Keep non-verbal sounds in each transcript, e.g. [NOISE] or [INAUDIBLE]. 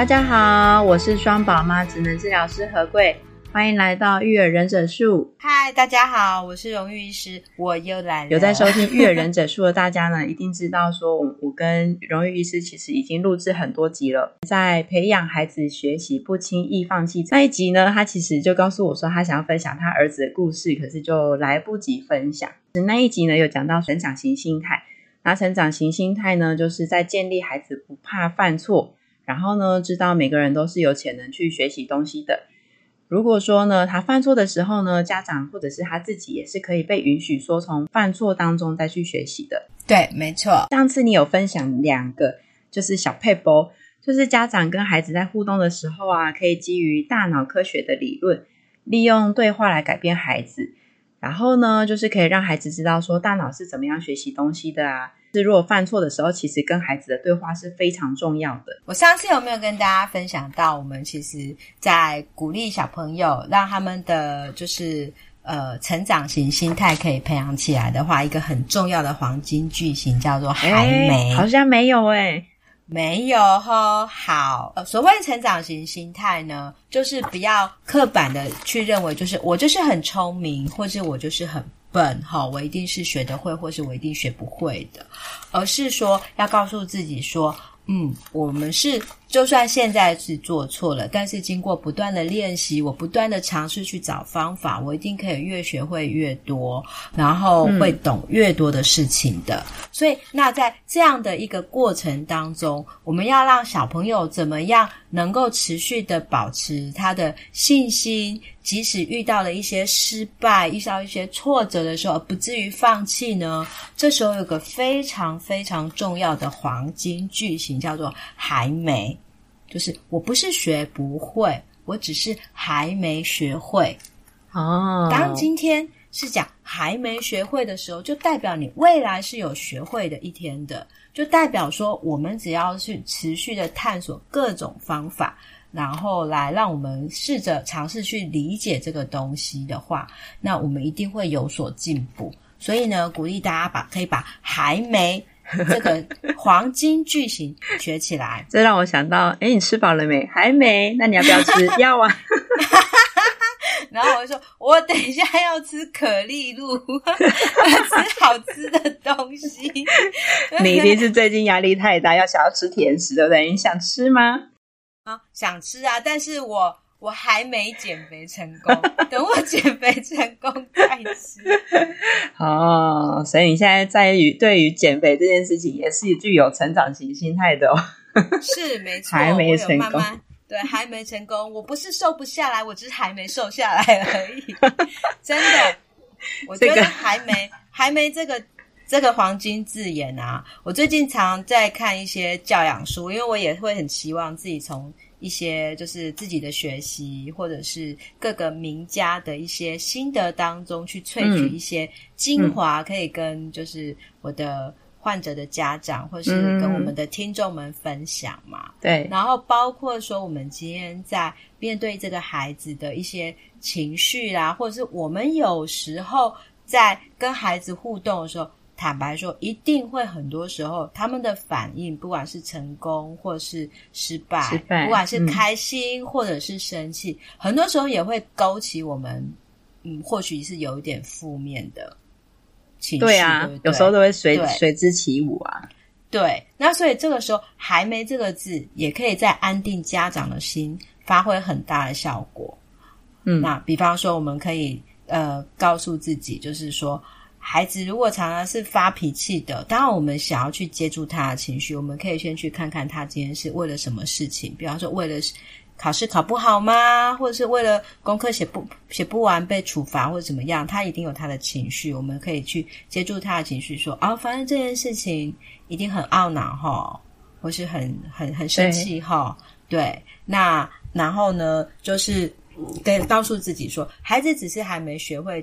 大家好，我是双宝妈职能治疗师何贵，欢迎来到育儿忍者术。嗨，大家好，我是荣誉医师，我又来了。有在收听育儿忍者术的大家呢，[LAUGHS] 一定知道说，我我跟荣誉医师其实已经录制很多集了。在培养孩子学习不轻易放弃那一集呢，他其实就告诉我说，他想要分享他儿子的故事，可是就来不及分享。那一集呢，有讲到成长型心态。那成长型心态呢，就是在建立孩子不怕犯错。然后呢，知道每个人都是有潜能去学习东西的。如果说呢，他犯错的时候呢，家长或者是他自己也是可以被允许说从犯错当中再去学习的。对，没错。上次你有分享两个，就是小配波，就是家长跟孩子在互动的时候啊，可以基于大脑科学的理论，利用对话来改变孩子。然后呢，就是可以让孩子知道说大脑是怎么样学习东西的啊。是，如果犯错的时候，其实跟孩子的对话是非常重要的。我上次有没有跟大家分享到，我们其实在鼓励小朋友，让他们的就是呃成长型心态可以培养起来的话，一个很重要的黄金句型叫做“还没”，好像没有诶、欸、没有齁。好，所谓成长型心态呢，就是不要刻板的去认为，就是我就是很聪明，或者我就是很。本哈，我一定是学得会，或是我一定学不会的，而是说要告诉自己说，嗯，我们是就算现在是做错了，但是经过不断的练习，我不断的尝试去找方法，我一定可以越学会越多，然后会懂越多的事情的。嗯。所以，那在这样的一个过程当中，我们要让小朋友怎么样能够持续的保持他的信心，即使遇到了一些失败、遇到一些挫折的时候，不至于放弃呢？这时候有个非常非常重要的黄金句型，叫做“还没”，就是我不是学不会，我只是还没学会。哦，当今天。是讲还没学会的时候，就代表你未来是有学会的一天的，就代表说我们只要去持续的探索各种方法，然后来让我们试着尝试去理解这个东西的话，那我们一定会有所进步。所以呢，鼓励大家把可以把还没这个黄金句型学起来。[LAUGHS] 这让我想到，哎，你吃饱了没？还没？那你要不要吃？要啊。[LAUGHS] 然后我就说，我等一下要吃可丽露，[LAUGHS] 吃好吃的东西。你一定是最近压力太大，要想要吃甜食，对不对？你想吃吗？啊，想吃啊！但是我我还没减肥成功，[LAUGHS] 等我减肥成功再吃。哦，所以你现在在于对于减肥这件事情，也是具有成长型心态的哦。是没错，还没成功。对，还没成功。我不是瘦不下来，我只是还没瘦下来而已。[LAUGHS] 真的，我觉得还没，还没这个这个黄金字眼啊。我最近常在看一些教养书，因为我也会很期望自己从一些就是自己的学习，或者是各个名家的一些心得当中去萃取一些精华，可以跟就是我的。患者的家长，或是跟我们的听众们分享嘛？嗯、对。然后包括说，我们今天在面对这个孩子的一些情绪啦，或者是我们有时候在跟孩子互动的时候，坦白说，一定会很多时候他们的反应，不管是成功或是失败，失败，不管是开心或者是生气，嗯、很多时候也会勾起我们，嗯，或许是有一点负面的。对啊，对对，有时候都会随随之起舞啊。对，那所以这个时候“还没”这个字，也可以在安定家长的心，发挥很大的效果。嗯，那比方说，我们可以呃告诉自己，就是说，孩子如果常常是发脾气的，当然我们想要去接住他的情绪，我们可以先去看看他今天是为了什么事情，比方说为了。考试考不好吗？或者是为了功课写不写不完被处罚，或者怎么样？他一定有他的情绪，我们可以去接住他的情绪，说：“哦，反正这件事情一定很懊恼哈，或是很很很生气哈。对，那然后呢，就是跟告诉自己说，孩子只是还没学会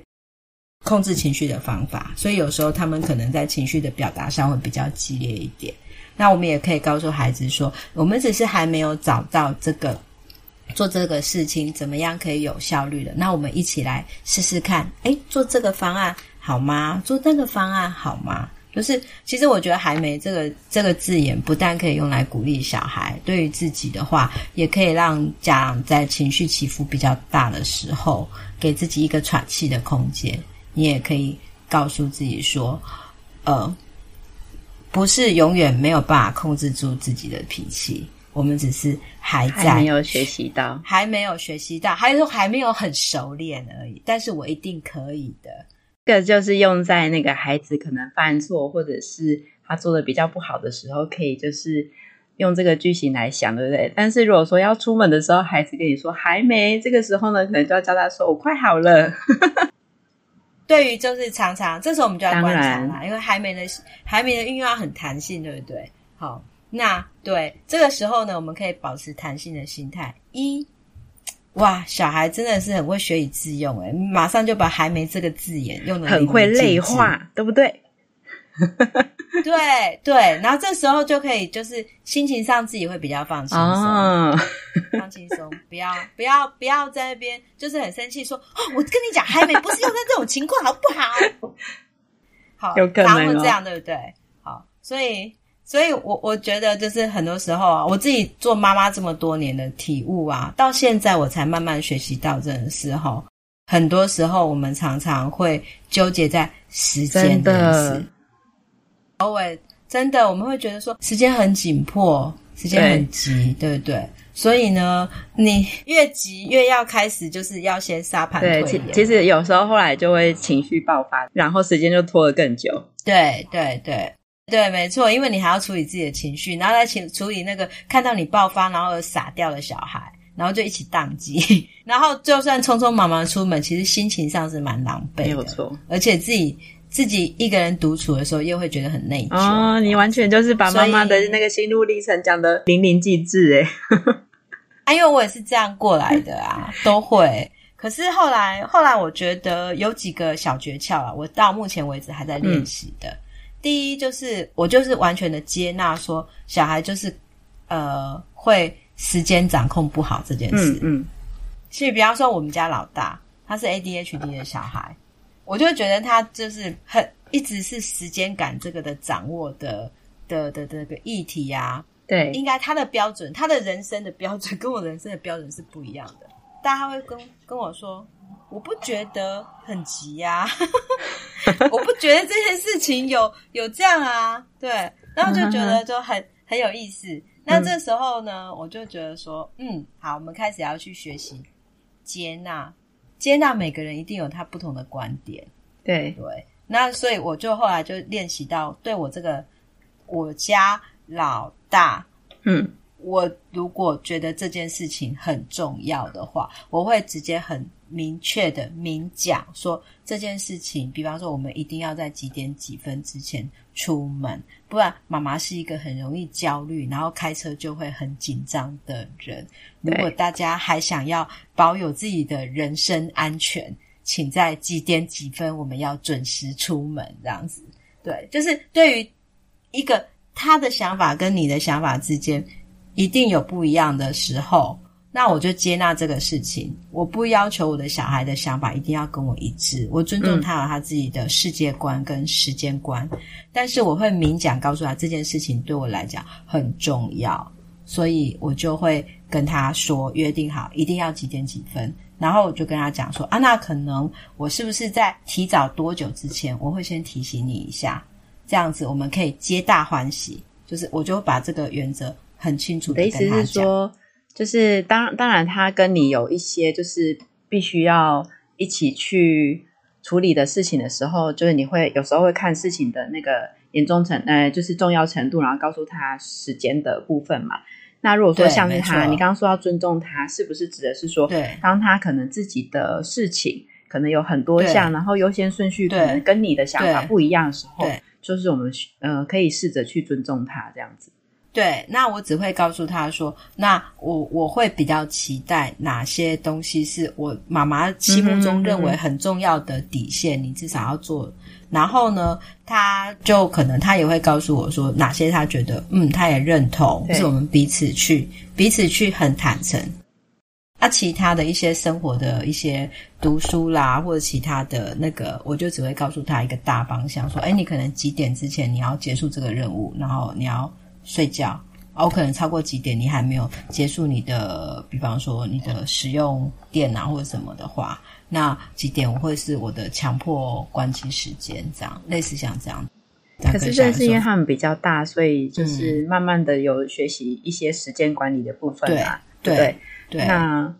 控制情绪的方法，所以有时候他们可能在情绪的表达上会比较激烈一点。那我们也可以告诉孩子说，我们只是还没有找到这个做这个事情怎么样可以有效率的。那我们一起来试试看，诶，做这个方案好吗？做那个方案好吗？就是，其实我觉得“还没”这个这个字眼，不但可以用来鼓励小孩，对于自己的话，也可以让家长在情绪起伏比较大的时候，给自己一个喘气的空间。你也可以告诉自己说，呃，不是永远没有办法控制住自己的脾气，我们只是还在还没有学习到，还没有学习到，还是还没有很熟练而已。但是我一定可以的。这个就是用在那个孩子可能犯错，或者是他做的比较不好的时候，可以就是用这个句型来想，对不对？但是如果说要出门的时候，孩子跟你说还没，这个时候呢，可能就要教他说我快好了。[LAUGHS] 对于就是常常这时候我们就要观察啦，因为海绵的海绵的运用很弹性，对不对？好，那对这个时候呢，我们可以保持弹性的心态一。哇，小孩真的是很会学以致用诶，马上就把“还没”这个字眼用的很会类化，对不对？[LAUGHS] 对对，然后这时候就可以就是心情上自己会比较放轻松，哦、放轻松，[LAUGHS] 不要不要不要在那边就是很生气说哦，我跟你讲，还没不是用在这种情况好不好？[LAUGHS] 好，有可能、哦、这样对不对？好，所以。所以我，我我觉得就是很多时候啊，我自己做妈妈这么多年的体悟啊，到现在我才慢慢学习到这件事哈。很多时候，我们常常会纠结在时间的事，偶尔真的我们会觉得说时间很紧迫，时间很急，对，对不对？所以呢，你越急越要开始，就是要先沙盘。对，其其实有时候后来就会情绪爆发，然后时间就拖得更久。对对对。对，没错，因为你还要处理自己的情绪，然后再处处理那个看到你爆发然后而傻掉的小孩，然后就一起宕机，[LAUGHS] 然后就算匆匆忙忙出门，其实心情上是蛮狼狈的，没有错。而且自己自己一个人独处的时候，又会觉得很内疚。哦，你完全就是把妈妈的那个心路历程讲的淋漓尽致哎。[LAUGHS] 啊，因为我也是这样过来的啊，[LAUGHS] 都会。可是后来后来，我觉得有几个小诀窍啊，我到目前为止还在练习的。嗯第一就是我就是完全的接纳说小孩就是呃会时间掌控不好这件事，嗯，其实比方说我们家老大他是 ADHD 的小孩，我就觉得他就是很一直是时间感这个的掌握的的的这个议题呀，对，应该他的标准，他的人生的标准 [LAUGHS] 跟我人生的标准是不一样的，大家会跟跟我说。我不觉得很急呀、啊，[LAUGHS] 我不觉得这件事情有有这样啊，对，然后就觉得就很很有意思。那这时候呢，我就觉得说，嗯，好，我们开始要去学习接纳，接纳每个人一定有他不同的观点，对对。那所以我就后来就练习到，对我这个我家老大，嗯。我如果觉得这件事情很重要的话，我会直接很明确的明讲说这件事情。比方说，我们一定要在几点几分之前出门，不然妈妈是一个很容易焦虑，然后开车就会很紧张的人。如果大家还想要保有自己的人身安全，请在几点几分我们要准时出门，这样子。对，就是对于一个他的想法跟你的想法之间。一定有不一样的时候，那我就接纳这个事情。我不要求我的小孩的想法一定要跟我一致，我尊重他有他自己的世界观跟时间观，嗯、但是我会明讲告诉他这件事情对我来讲很重要，所以我就会跟他说约定好一定要几点几分，然后我就跟他讲说啊，那可能我是不是在提早多久之前，我会先提醒你一下，这样子我们可以皆大欢喜，就是我就把这个原则。很清楚的，的意思是说，就是当当然，他跟你有一些就是必须要一起去处理的事情的时候，就是你会有时候会看事情的那个严重程，呃，就是重要程度，然后告诉他时间的部分嘛。那如果说像是他，你刚刚说要尊重他，是不是指的是说，对，当他可能自己的事情可能有很多项，然后优先顺序可能跟你的想法不一样的时候，就是我们呃可以试着去尊重他这样子。对，那我只会告诉他说，那我我会比较期待哪些东西是我妈妈心目中认为很重要的底线，你至少要做。然后呢，他就可能他也会告诉我说，哪些他觉得嗯，他也认同，是我们彼此去彼此去很坦诚。啊，其他的一些生活的一些读书啦，或者其他的那个，我就只会告诉他一个大方向，说，哎，你可能几点之前你要结束这个任务，然后你要睡觉。哦，可能超过几点你还没有结束你的，比方说你的使用电脑或者什么的话，那几点我会是我的强迫关机时间，这样类似像这样。可是这是因为他们比较大，所以就是慢慢的有学习一些时间管理的部分啊。对对对。那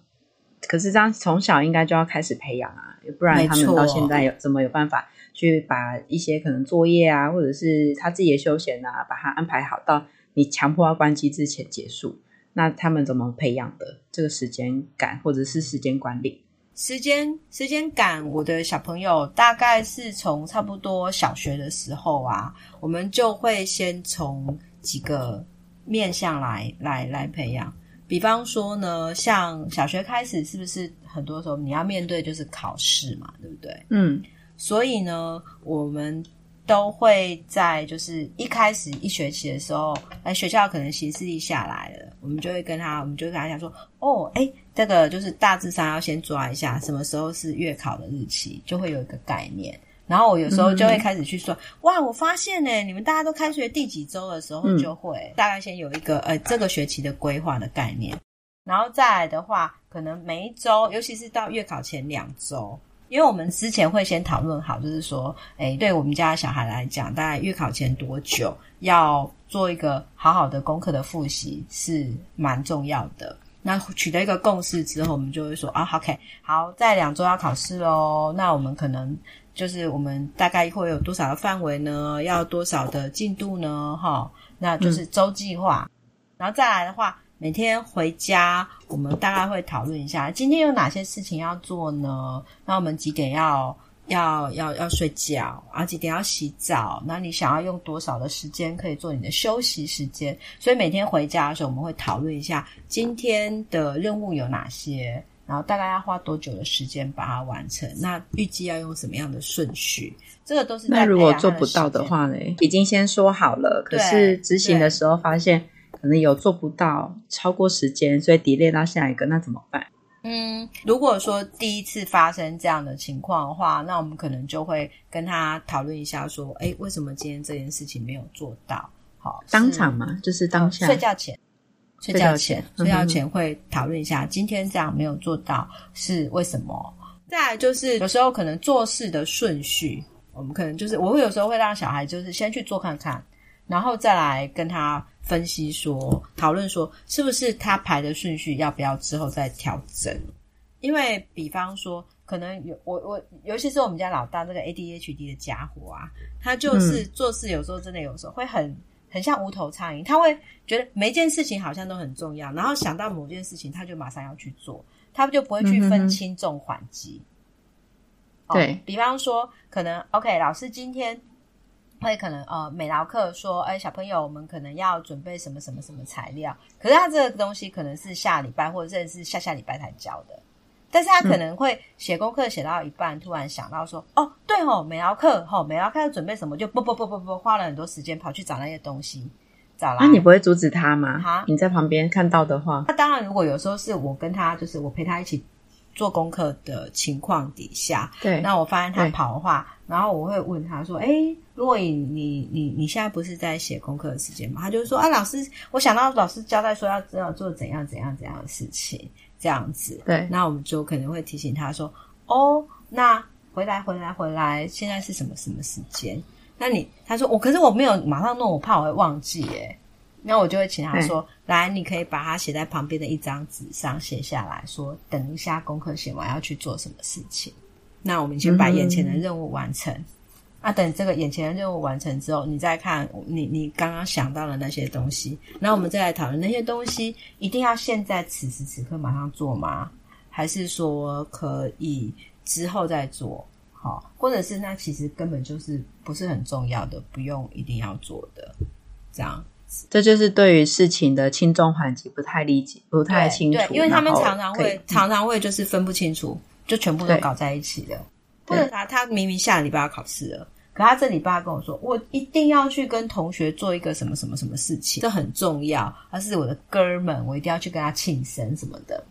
可是这样从小应该就要开始培养啊，不然他们到现在有怎么有办法去把一些可能作业啊，或者是他自己的休闲啊，把它安排好到。你强迫他关机之前结束，那他们怎么培养的这个时间感或者是时间管理？时间时间感，我的小朋友大概是从差不多小学的时候啊，我们就会先从几个面向来来来培养。比方说呢，像小学开始，是不是很多时候你要面对就是考试嘛，对不对？嗯，所以呢，我们。都会在就是一开始一学期的时候，哎，学校可能行事历下来了，我们就会跟他，我们就会跟他讲说，哦，哎，这个就是大致上要先抓一下，什么时候是月考的日期，就会有一个概念。然后我有时候就会开始去说，嗯、哇，我发现呢，你们大家都开学第几周的时候，就会、嗯、大概先有一个呃这个学期的规划的概念，然后再来的话，可能每一周，尤其是到月考前两周。因为我们之前会先讨论好，就是说，哎，对我们家小孩来讲，大概月考前多久要做一个好好的功课的复习是蛮重要的。那取得一个共识之后，我们就会说啊，OK，好，在两周要考试喽。那我们可能就是我们大概会有多少的范围呢？要多少的进度呢？哈，那就是周计划。嗯。然后再来的话。每天回家，我们大概会讨论一下今天有哪些事情要做呢？那我们几点要要要要睡觉？啊，几点要洗澡？那你想要用多少的时间可以做你的休息时间？所以每天回家的时候，我们会讨论一下今天的任务有哪些，然后大概要花多久的时间把它完成？那预计要用什么样的顺序？这个都是在那如果做不到的话呢？已经先说好了，可是执行的时候发现。可能有做不到，超过时间，所以 delay 到下一个，那怎么办？嗯，如果说第一次发生这样的情况的话，那我们可能就会跟他讨论一下，说，哎，为什么今天这件事情没有做到？好，当场嘛，就是当下，睡觉前，睡觉前，睡觉前会讨论一下，今天这样没有做到是为什么？再来就是有时候可能做事的顺序，我们可能就是我会有时候会让小孩就是先去做看看，然后再来跟他。分析说，讨论说，是不是他排的顺序要不要之后再调整？因为比方说，可能有我我，尤其是我们家老大这个 ADHD 的家伙啊，他就是做事有时候真的有时候会很很像无头苍蝇，他会觉得每件事情好像都很重要，然后想到某件事情他就马上要去做，他就不会去分轻重缓急。对、哦，比方说，可能 OK，老师今天。会可能呃，美劳课说，哎，小朋友，我们可能要准备什么什么什么材料？可是他这个东西可能是下礼拜或者是下下礼拜才教的，但是他可能会写功课写到一半，嗯、突然想到说，哦，对哦，美劳课，吼、哦，美劳课要准备什么？就不不不不不，花了很多时间跑去找那些东西，找来。那、啊、你不会阻止他吗？哈，你在旁边看到的话，那当然，如果有时候是我跟他，就是我陪他一起。做功课的情况底下，对，那我发现他跑的话，然后我会问他说：“哎，如果你你你你现在不是在写功课的时间吗？”他就说：“啊，老师，我想到老师交代说要知道做怎样怎样怎样的事情，这样子。”对，那我们就可能会提醒他说：“哦，那回来回来回来，现在是什么什么时间？”那你他说：“我可是我没有马上弄，我怕我会忘记。”哎。那我就会请他说：“来，你可以把它写在旁边的一张纸上写下来说，等一下功课写完要去做什么事情。那我们先把眼前的任务完成。嗯、啊，等这个眼前的任务完成之后，你再看你你刚刚想到的那些东西，那我们再来讨论那些东西一定要现在此时此刻马上做吗？还是说可以之后再做？好，或者是那其实根本就是不是很重要的，不用一定要做的，这样。”子。这就是对于事情的轻重缓急不太理解，不太清楚。对，对，因为他们常常会常常会就是分不清楚，就全部都搞在一起了。或者他他明明下礼拜要考试了，可他这礼拜跟我说，我一定要去跟同学做一个什么什么什么事情，这很重要，他是我的哥们，我一定要去跟他庆生什么的。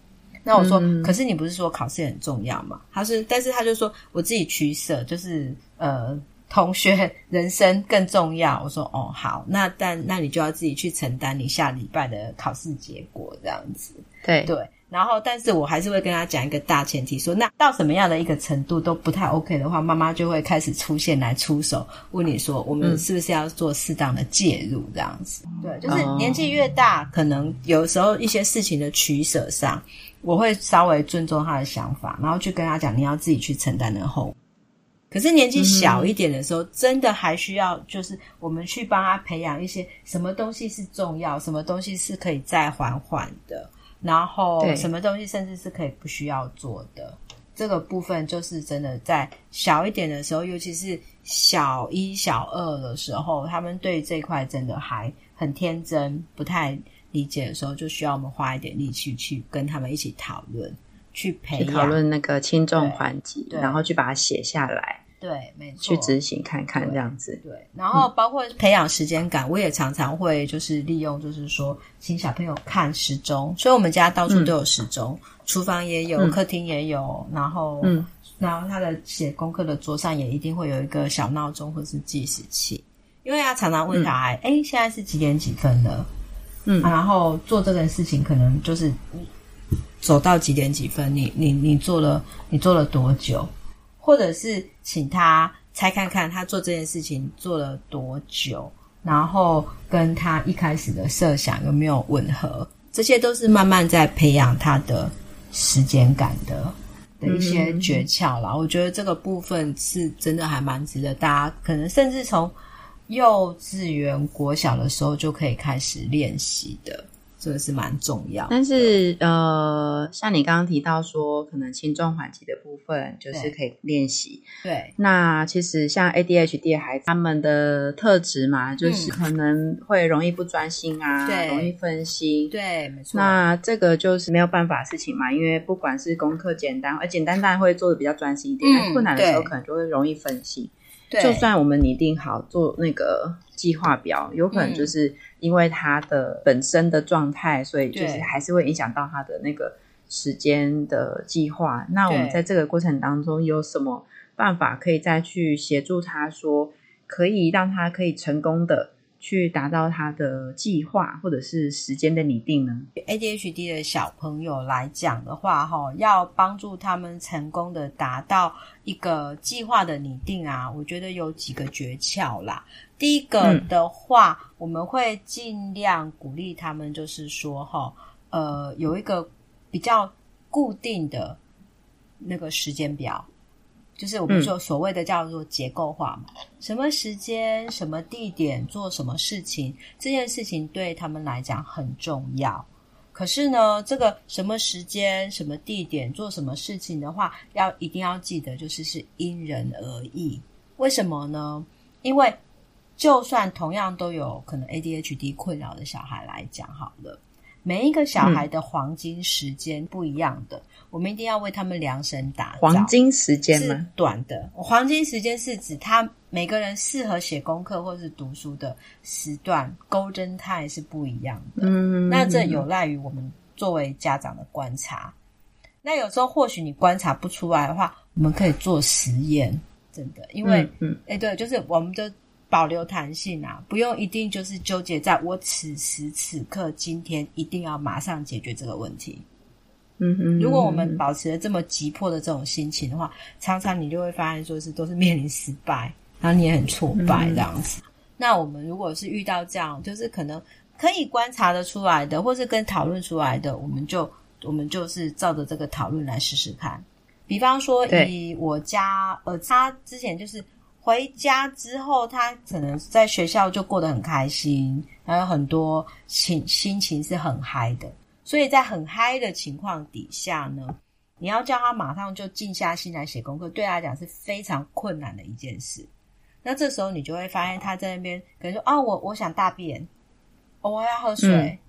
那我说，嗯、可是你不是说考试很重要吗？他是，但是他就说我自己取舍，就是呃，同学人生更重要。我说哦，好，那但那你就要自己去承担你下礼拜的考试结果这样子。对对，然后但是我还是会跟他讲一个大前提说，说那到什么样的一个程度都不太 OK 的话，妈妈就会开始出现来出手，问你说我们是不是要做适当的介入这样子？嗯、对，就是年纪越大，可能有时候一些事情的取舍上。我会稍微尊重他的想法，然后去跟他讲，你要自己去承担那个后果。可是年纪小一点的时候，嗯、真的还需要，就是我们去帮他培养一些什么东西是重要，什么东西是可以再缓缓的，然后什么东西甚至是可以不需要做的。这个部分就是真的在小一点的时候，尤其是小一、小二的时候，他们对这块真的还很天真，不太。理解的时候，就需要我们花一点力气去跟他们一起讨论，去培养讨论那个轻重缓急，然后去把它写下来。对，没错，去执行看看这样子。对，对，然后包括培养时间感，嗯、我也常常会就是利用，就是说请小朋友看时钟，所以我们家到处都有时钟，嗯、厨房也有，嗯、客厅也有，然后嗯，然后他的写功课的桌上也一定会有一个小闹钟或是计时器，因为他常常问小孩，哎、嗯，现在是几点几分了？嗯、啊，然后做这件事情可能就是走到几点几分，你你你做了你做了多久，或者是请他猜看看他做这件事情做了多久，然后跟他一开始的设想有没有吻合，这些都是慢慢在培养他的时间感的的一些诀窍啦。嗯、我觉得这个部分是真的还蛮值得大家，可能甚至从。幼稚园、国小的时候就可以开始练习的，这个是蛮重要。但是，呃，像你刚刚提到说，可能轻重缓急的部分就是可以练习。对，那其实像 ADHD 的孩子，他们的特质嘛，就是可能会容易不专心啊，对，容易分心。对，没错。那这个就是没有办法的事情嘛，因为不管是功课简单，而简单当然会做的比较专心一点，困难的时候可能就会容易分心。对就算我们拟定好做那个计划表，有可能就是因为他的本身的状态，嗯、所以就是还是会影响到他的那个时间的计划。那我们在这个过程当中有什么办法可以再去协助他说，可以让他可以成功的去达到他的计划或者是时间的拟定呢？ADHD 的小朋友来讲的话，哈，要帮助他们成功的达到一个计划的拟定啊，我觉得有几个诀窍啦。第一个的话，嗯、我们会尽量鼓励他们，就是说，哈，呃，有一个比较固定的那个时间表。就是我们说所谓的叫做结构化嘛，嗯、什么时间、什么地点做什么事情，这件事情对他们来讲很重要。可是呢，这个什么时间、什么地点做什么事情的话，要一定要记得，就是是因人而异。为什么呢？因为就算同样都有可能 ADHD 困扰的小孩来讲，好了。每一个小孩的黄金时间不一样的，嗯、我们一定要为他们量身打造。黄金时间吗？是短的，黄金时间是指他每个人适合写功课或是读书的时段，Golden Time 是不一样的。嗯，那这有赖于我们作为家长的观察。那有时候或许你观察不出来的话，我们可以做实验，真的，因为，嗯，哎、嗯，对，就是我们的。保留弹性啊，不用一定就是纠结在我此时此刻今天一定要马上解决这个问题。嗯哼，如果我们保持了这么急迫的这种心情的话，常常你就会发现说是都是面临失败，然后你也很挫败这样子。嗯、那我们如果是遇到这样，就是可能可以观察得出来的，或是跟讨论出来的，我们就我们就是照着这个讨论来试试看。比方说，以我家呃，他之前就是。回家之后，他可能在学校就过得很开心，还有很多情心情是很嗨的。所以在很嗨的情况底下呢，你要叫他马上就静下心来写功课，对他来讲是非常困难的一件事。那这时候你就会发现他在那边可能说：“啊，我我想大便。”哦，我要喝水，嗯、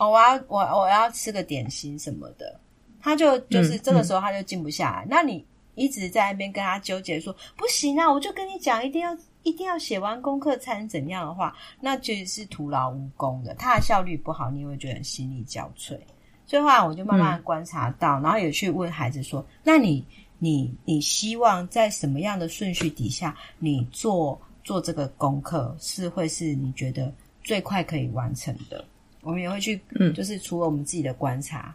哦，我要我我要吃个点心什么的，他就就是这个时候他就静不下来。嗯嗯、那你一直在那边跟他纠结说不行啊，我就跟你讲，一定要一定要写完功课才能怎样的话，那就是徒劳无功的，他的效率不好，你也会觉得心力交瘁。所以后来我就慢慢观察到，嗯、然后也去问孩子说：“那你、你、你希望在什么样的顺序底下，你做做这个功课是会是你觉得最快可以完成的？”我们也会去，嗯，就是除了我们自己的观察，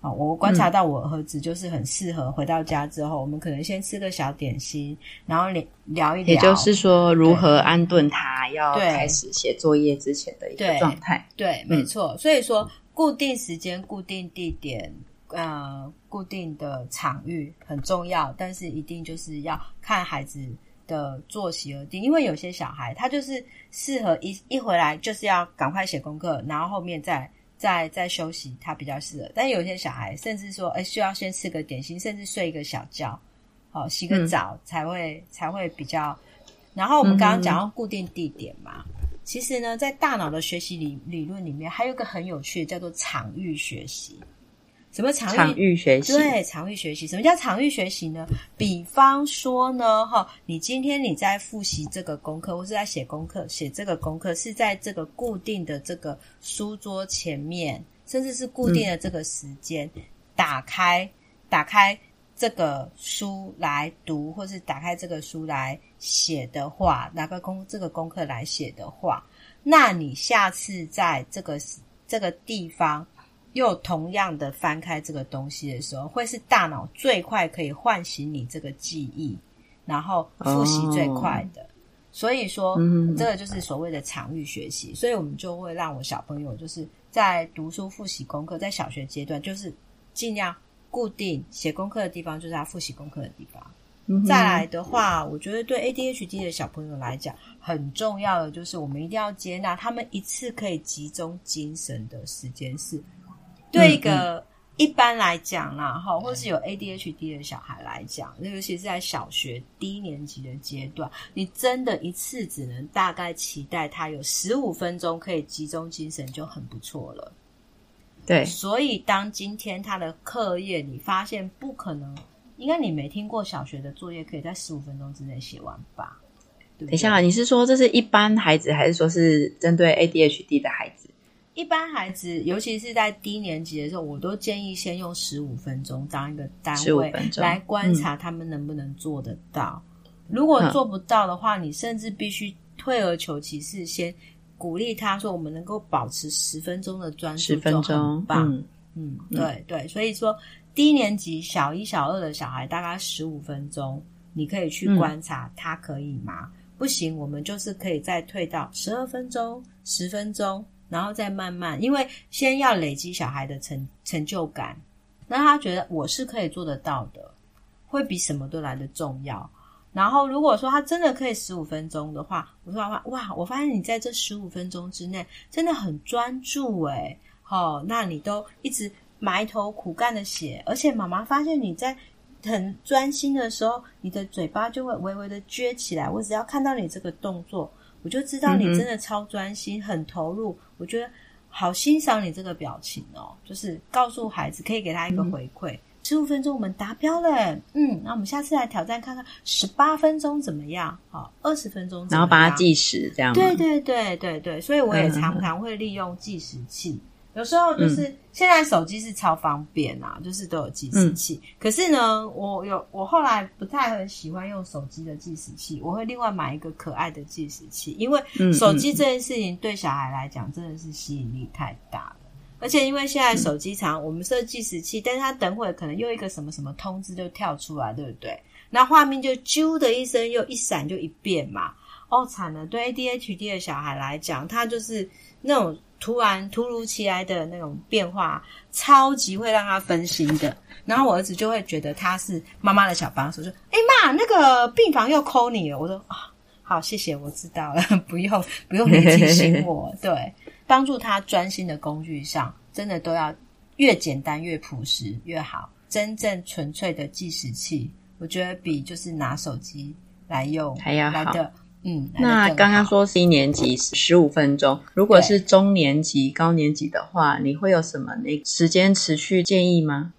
好、嗯，我观察到我儿子就是很适合回到家之后，我们可能先吃个小点心，然后聊聊一聊，也就是说如何安顿他要开始写作业之前的一个状态。对，没错。所以说。固定时间、固定地点、呃，固定的场域很重要，但是一定就是要看孩子的作息而定。因为有些小孩他就是适合一一回来就是要赶快写功课，然后后面再再再休息，他比较适合。但有些小孩甚至说，哎，需要先吃个点心，甚至睡一个小觉，好、哦、洗个澡、嗯、才会才会比较。然后我们刚刚讲到固定地点嘛。嗯其实呢，在大脑的学习理理论里面，还有一个很有趣的，叫做场域学习。什么场域？场域学习？对，场域学习。什么叫场域学习呢？比方说呢，哈，你今天你在复习这个功课，或是在写功课，写这个功课是在这个固定的这个书桌前面，甚至是固定的这个时间，嗯、打开，打开。这个书来读，或是打开这个书来写的话，拿个功这个功课来写的话，那你下次在这个这个地方又同样的翻开这个东西的时候，会是大脑最快可以唤醒你这个记忆，然后复习最快的。Oh. 所以说，嗯，这个就是所谓的场域学习。所以我们就会让我小朋友就是在读书复习功课，在小学阶段就是尽量。固定写功课的地方就是他复习功课的地方。嗯、再来的话，我觉得对 ADHD 的小朋友来讲，很重要的就是我们一定要接纳他们一次可以集中精神的时间是。对一个一般来讲啦，哈、嗯，或是有 ADHD 的小孩来讲，尤其是在小学低年级的阶段，你真的一次只能大概期待他有十五分钟可以集中精神就很不错了。对，所以当今天他的课业你发现不可能，应该你没听过小学的作业可以在十五分钟之内写完吧？对对，等一下，你是说这是一般孩子，还是说是针对 ADHD 的孩子？一般孩子，尤其是在低年级的时候，我都建议先用十五分钟当一个单位来观察他们能不能做得到。嗯、如果做不到的话，你甚至必须退而求其次，先。鼓励他说：“我们能够保持十分钟的专注，十分钟，棒。嗯”嗯，对对，所以说低年级小一、小二的小孩大概十五分钟，你可以去观察他可以吗？嗯、不行，我们就是可以再退到十二分钟、十分钟，然后再慢慢，因为先要累积小孩的成成就感，让他觉得我是可以做得到的，会比什么都来得重要。然后，如果说他真的可以十五分钟的话，我说哇，我发现你在这十五分钟之内真的很专注诶，好、哦，那你都一直埋头苦干的写，而且妈妈发现你在很专心的时候，你的嘴巴就会微微的撅起来。我只要看到你这个动作，我就知道你真的超专心，嗯、很投入。我觉得好欣赏你这个表情哦，就是告诉孩子可以给他一个回馈。嗯十五分钟我们达标了，嗯，那我们下次来挑战看看十八分钟怎么样？好，二十分钟怎么样？然后把它计时，这样。对对对对对，所以我也常常会利用计时器。嗯、有时候就是、嗯、现在手机是超方便啊，就是都有计时器。嗯、可是呢，我有我后来不太很喜欢用手机的计时器，我会另外买一个可爱的计时器，因为手机这件事情对小孩来讲真的是吸引力太大了。而且因为现在手机常我们设计时器，但是它等会可能又一个什么什么通知就跳出来，对不对？那画面就啾的一声，又一闪就一变嘛。哦，惨了！对 ADHD 的小孩来讲，他就是那种突然突如其来的那种变化，超级会让他分心的。然后我儿子就会觉得他是妈妈的小帮手，说：“哎妈，那个病房又 call 你了。”我说：“啊，好，谢谢，我知道了，[LAUGHS] 不用不用你提醒我。”对。帮助他专心的工具上，真的都要越简单越朴实越好。真正纯粹的计时器，我觉得比就是拿手机来用还要来的嗯，那刚刚说是一年级十五分钟，如果是中年级、高年级的话，你会有什么那时间持续建议吗？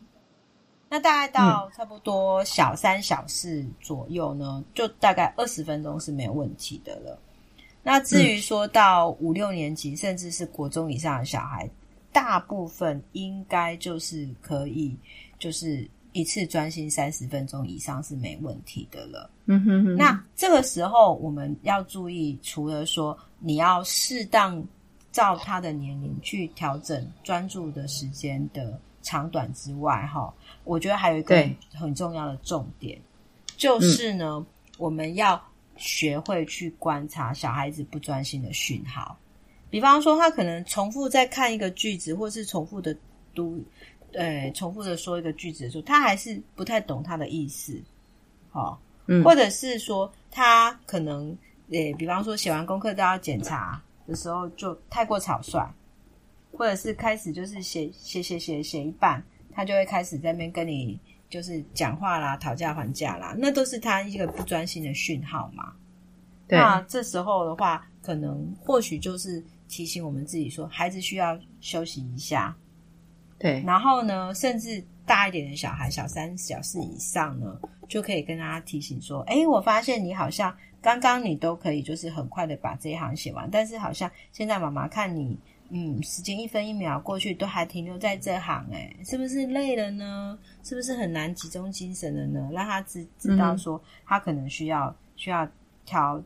那大概到差不多小三、小四左右呢，嗯、就大概二十分钟是没有问题的了。那至于说到五六年级，嗯、甚至是国中以上的小孩，大部分应该就是可以，就是一次专心三十分钟以上是没问题的了。嗯哼哼。那这个时候我们要注意，除了说你要适当照他的年龄去调整专注的时间的长短之外，哈，我觉得还有一个很重要的重点，就是呢，嗯、我们要。学会去观察小孩子不专心的讯号，比方说他可能重复在看一个句子，或是重复的读，呃，重复的说一个句子的时候，他还是不太懂他的意思，好，嗯，或者是说他可能，呃，比方说写完功课都要检查的时候就太过草率，或者是开始就是写写写写写一半，他就会开始在那边跟你。就是讲话啦，讨价还价啦，那都是他一个不专心的讯号嘛。对。那这时候的话，可能或许就是提醒我们自己说，孩子需要休息一下。对。然后呢，甚至大一点的小孩，小三、小四以上呢，就可以跟他提醒说：“哎，我发现你好像刚刚你都可以，就是很快的把这一行写完，但是好像现在妈妈看你。”嗯，时间一分一秒过去，都还停留在这行，诶，是不是累了呢？是不是很难集中精神了呢？让他知知道说，他可能需要需要调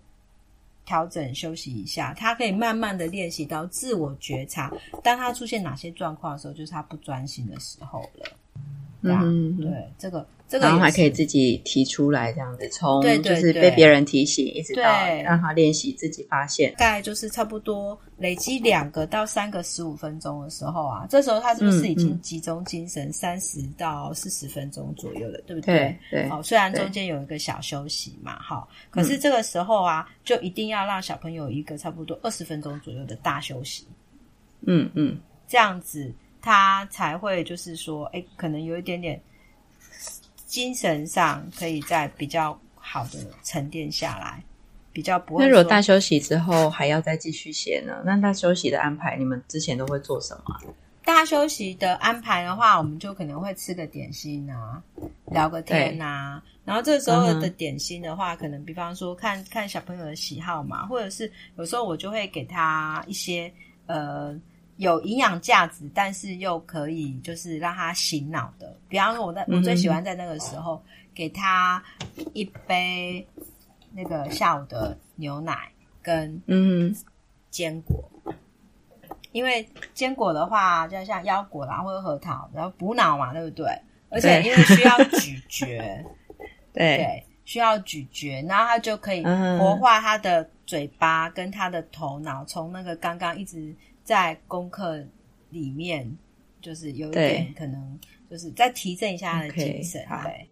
调整休息一下，他可以慢慢的练习到自我觉察，当他出现哪些状况的时候，就是他不专心的时候了。嗯，对，这个。这个然后还可以自己提出来，这样子从就是被别人提醒，一直到让他练习自己发现。大概就是差不多累积两个到三个十五分钟的时候啊，这时候他是不是已经集中精神三十到四十分钟左右了？对不对？对。好，虽然中间有一个小休息嘛，哈，可是这个时候啊，就一定要让小朋友一个差不多二十分钟左右的大休息。嗯嗯，这样子他才会就是说，哎，可能有一点点。精神上可以在比较好的沉淀下来，比较不会。那如果大休息之后还要再继续写呢？那大休息的安排，你们之前都会做什么？大休息的安排的话，我们就可能会吃个点心啊，聊个天啊。然后这时候的点心的话，嗯、可能比方说看看小朋友的喜好嘛，或者是有时候我就会给他一些呃。有营养价值，但是又可以就是让他醒脑的。比方说，我在我最喜欢在那个时候给他一杯那个下午的牛奶跟嗯坚果，因为坚果的话，就像腰果啦或者核桃，然后补脑嘛，对不对？而且因为需要咀嚼，[LAUGHS] 对，对，需要咀嚼，然后他就可以活化他的嘴巴跟他的头脑，从那个刚刚一直。在功课里面，就是有一点可能，就是再提振一下他的精神，okay, 对。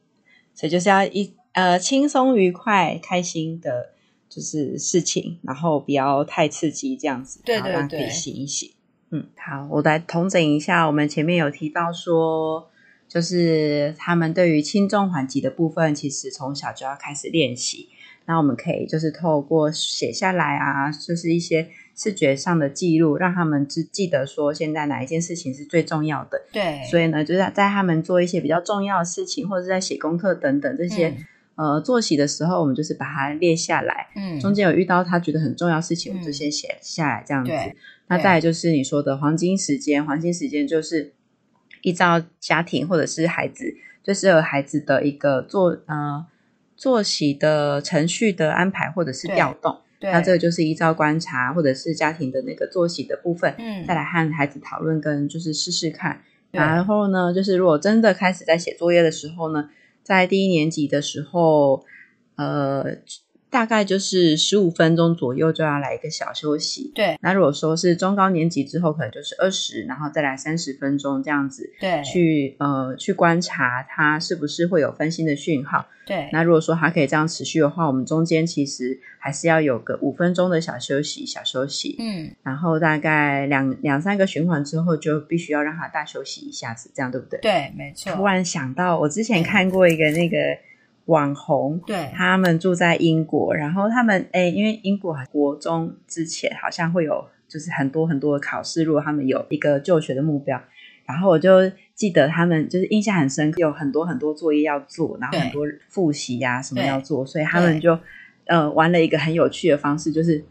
所以就是要一呃轻松愉快、开心的，就是事情，然后不要太刺激，这样子，对对对，醒一醒。嗯，好，我来统整一下，我们前面有提到说，就是他们对于轻重缓急的部分，其实从小就要开始练习。那我们可以就是透过写下来啊，就是一些。视觉上的记录，让他们只记得说现在哪一件事情是最重要的。对，所以呢，就是在他们做一些比较重要的事情，或者是在写功课等等这些、嗯、呃作息的时候，我们就是把它列下来。嗯，中间有遇到他觉得很重要的事情，嗯、我们就先写下来这样子。对，那再来就是你说的黄金时间，黄金时间就是依照家庭或者是孩子最适合孩子的一个作呃作息的程序的安排，或者是调动。对那这个就是依照观察，或者是家庭的那个作息的部分，嗯，再来和孩子讨论，跟就是试试看。然后呢，就是如果真的开始在写作业的时候呢，在第一年级的时候，呃。大概就是十五分钟左右就要来一个小休息。对，那如果说是中高年级之后，可能就是二十，然后再来三十分钟这样子。对，去呃去观察他是不是会有分心的讯号。对，那如果说他可以这样持续的话，我们中间其实还是要有个五分钟的小休息，小休息。嗯，然后大概两两三个循环之后，就必须要让他大休息一下子，这样对不对？对，没错。突然想到，我之前看过一个那个。网红，对，他们住在英国，然后他们哎，因为英国国中之前好像会有就是很多很多的考试，如果他们有一个就学的目标，然后我就记得他们就是印象很深刻，有很多很多作业要做，然后很多复习呀、啊、什么要做，所以他们就呃玩了一个很有趣的方式，就是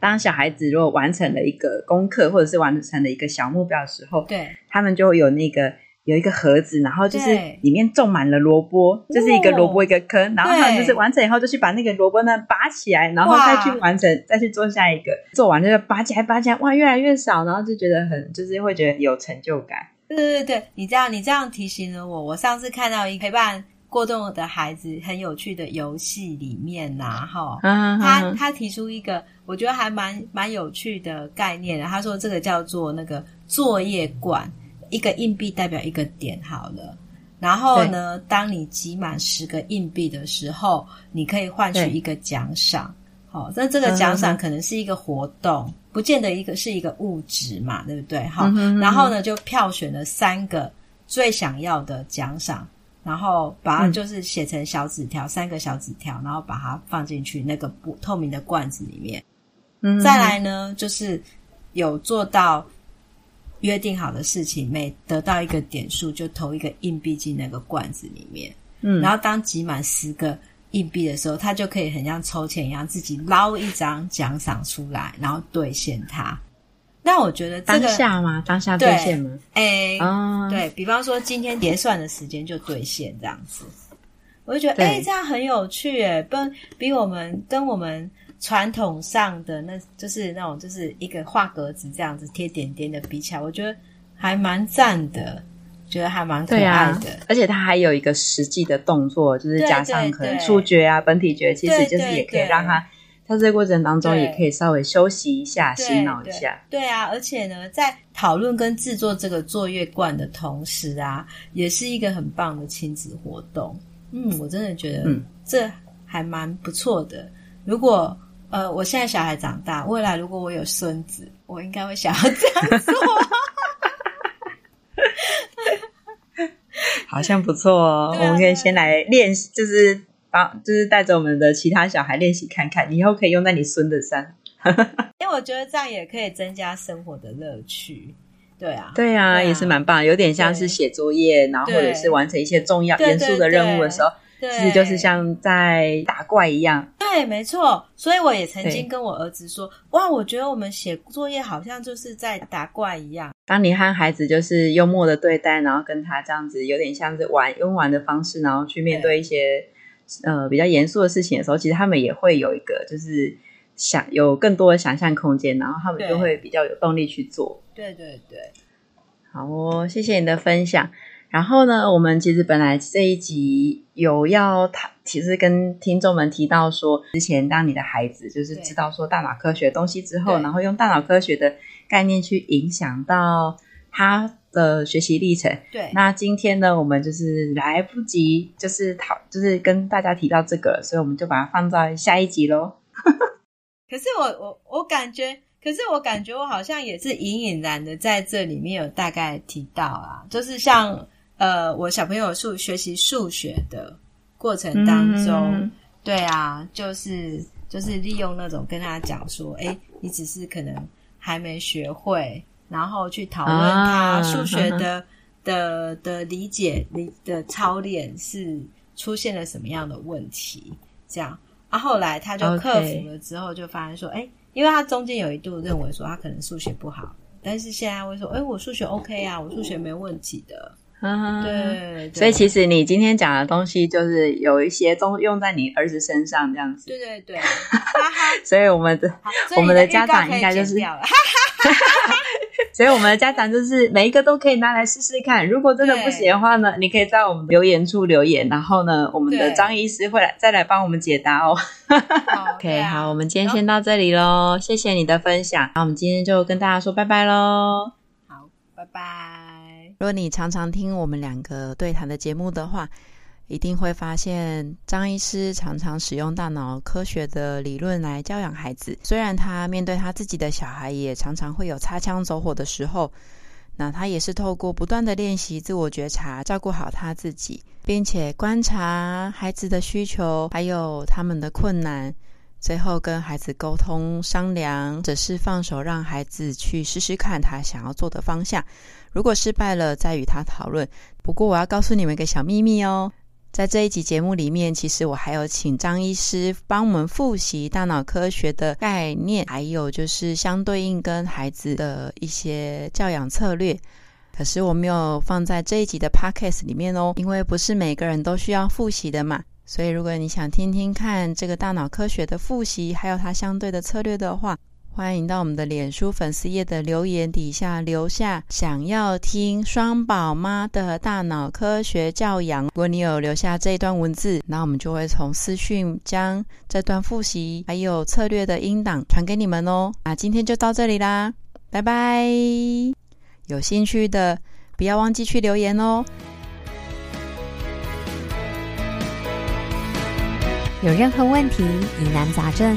当小孩子如果完成了一个功课或者是完成了一个小目标的时候，对，他们就有那个。有一个盒子，然后就是里面种满了萝卜，就是一个萝卜一个坑，然后他们就是完成以后就去把那个萝卜呢拔起来，然后再去完成，再去做下一个，做完就拔起来，拔起来，哇，越来越少，然后就觉得很，就是会觉得有成就感。对对对，你这样你这样提醒了我，我上次看到一陪伴过动的孩子很有趣的游戏里面呐，哈，他他提出一个我觉得还蛮蛮有趣的概念的，他说这个叫做那个作业罐。一个硬币代表一个点好了，然后呢，当你集满十个硬币的时候，你可以换取一个奖赏。好，那这个奖赏可能是一个活动，嗯、不见得一个是一个物质嘛，对不对？好、嗯，然后呢，就票选了三个最想要的奖赏，然后把它就是写成小纸条、嗯，三个小纸条，然后把它放进去那个不透明的罐子里面。嗯，再来呢，就是有做到。约定好的事情，每得到一个点数，就投一个硬币进那个罐子里面。嗯，然后当集满十个硬币的时候，他就可以很像抽签一样，自己捞一张奖赏出来，然后兑现它。那我觉得这个当下吗？当下兑现吗？哎、对，比方说今天结算的时间就兑现这样子，我就觉得哎、欸，这样很有趣哎，不比我们跟我们。传统上的那就是那种就是一个画格子这样子贴点点的比起来，我觉得还蛮赞的，觉得还蛮可爱的。啊、而且它还有一个实际的动作，就是加上可能触觉啊、本体觉，其实就是也可以让他在这个过程当中也可以稍微休息一下、洗脑一下。对啊，而且呢，在讨论跟制作这个作业罐的同时啊，也是一个很棒的亲子活动。嗯，我真的觉得这还蛮不错的。如果呃，我现在小孩长大，未来如果我有孙子，我应该会想要这样做。[LAUGHS] 好像不错哦，我们可以先来练习，就是帮，就是带着我们的其他小孩练习看看，以后可以用在你孙子上。[LAUGHS] 因为我觉得这样也可以增加生活的乐趣。对啊，对啊，对啊，也是蛮棒，有点像是写作业，然后或者是完成一些重要、严肃的任务的时候。对，其实就是像在打怪一样。对，没错。所以我也曾经跟我儿子说：“哇，我觉得我们写作业好像就是在打怪一样。”当你和孩子就是幽默的对待，然后跟他这样子有点像是玩用玩的方式，然后去面对一些呃比较严肃的事情的时候，其实他们也会有一个就是想有更多的想象空间，然后他们就会比较有动力去做。对对对，好哦，谢谢你的分享。然后呢，我们其实本来这一集有要谈，其实跟听众们提到说，之前当你的孩子就是知道说大脑科学的东西之后，然后用大脑科学的概念去影响到他的学习历程。对，那今天呢，我们就是来不及，就是讨，就是跟大家提到这个，所以我们就把它放在下一集喽。[LAUGHS] 可是我我我感觉，可是我感觉我好像也是隐隐然的在这里面有大概提到啊，就是像。呃，我小朋友数学习数学的过程当中，嗯、对啊，就是就是利用那种跟他讲说，诶，你只是可能还没学会，然后去讨论他数学的、啊、[LAUGHS] 的的理解理的操练是出现了什么样的问题，这样。啊，后来他就克服了之后，就发现说，诶，因为他中间有一度认为说他可能数学不好，但是现在会说，诶，我数学 OK 啊，我数学没问题的。嗯，对，对，所以其实你今天讲的东西，就是有一些都用在你儿子身上这样子。对对对，[LAUGHS] 所以我们的 [LAUGHS] 我们的家长应该就是，哈哈 [LAUGHS] 所以我们的家长就是每一个都可以拿来试试看。如果真的不行的话呢，你可以在我们留言处留言，然后呢，我们的张医师会来再来帮我们解答哦。OK，好，我们今天先到这里喽，谢谢你的分享。那我们今天就跟大家说拜拜喽。好，拜拜。如果你常常听我们两个对谈的节目的话，一定会发现张医师常常使用大脑科学的理论来教养孩子。虽然他面对他自己的小孩也常常会有擦枪走火的时候，那他也是透过不断的练习自我觉察，照顾好他自己，并且观察孩子的需求，还有他们的困难，最后跟孩子沟通商量，只是放手让孩子去试试看他想要做的方向。如果失败了，再与他讨论。不过我要告诉你们一个小秘密哦。在这一集节目里面，其实我还有请张医师帮我们复习大脑科学的概念，还有就是相对应跟孩子的一些教养策略。可是我没有放在这一集的 podcast 里面哦，因为不是每个人都需要复习的嘛。所以如果你想听听看这个大脑科学的复习，还有它相对的策略的话，欢迎到我们的脸书粉丝页的留言底下留下想要听双宝妈的大脑科学教养。如果你有留下这一段文字，那我们就会从私讯将这段复习还有策略的音档传给你们哦。那今天就到这里啦，拜拜！有兴趣的不要忘记去留言哦。有任何问题、疑难杂症，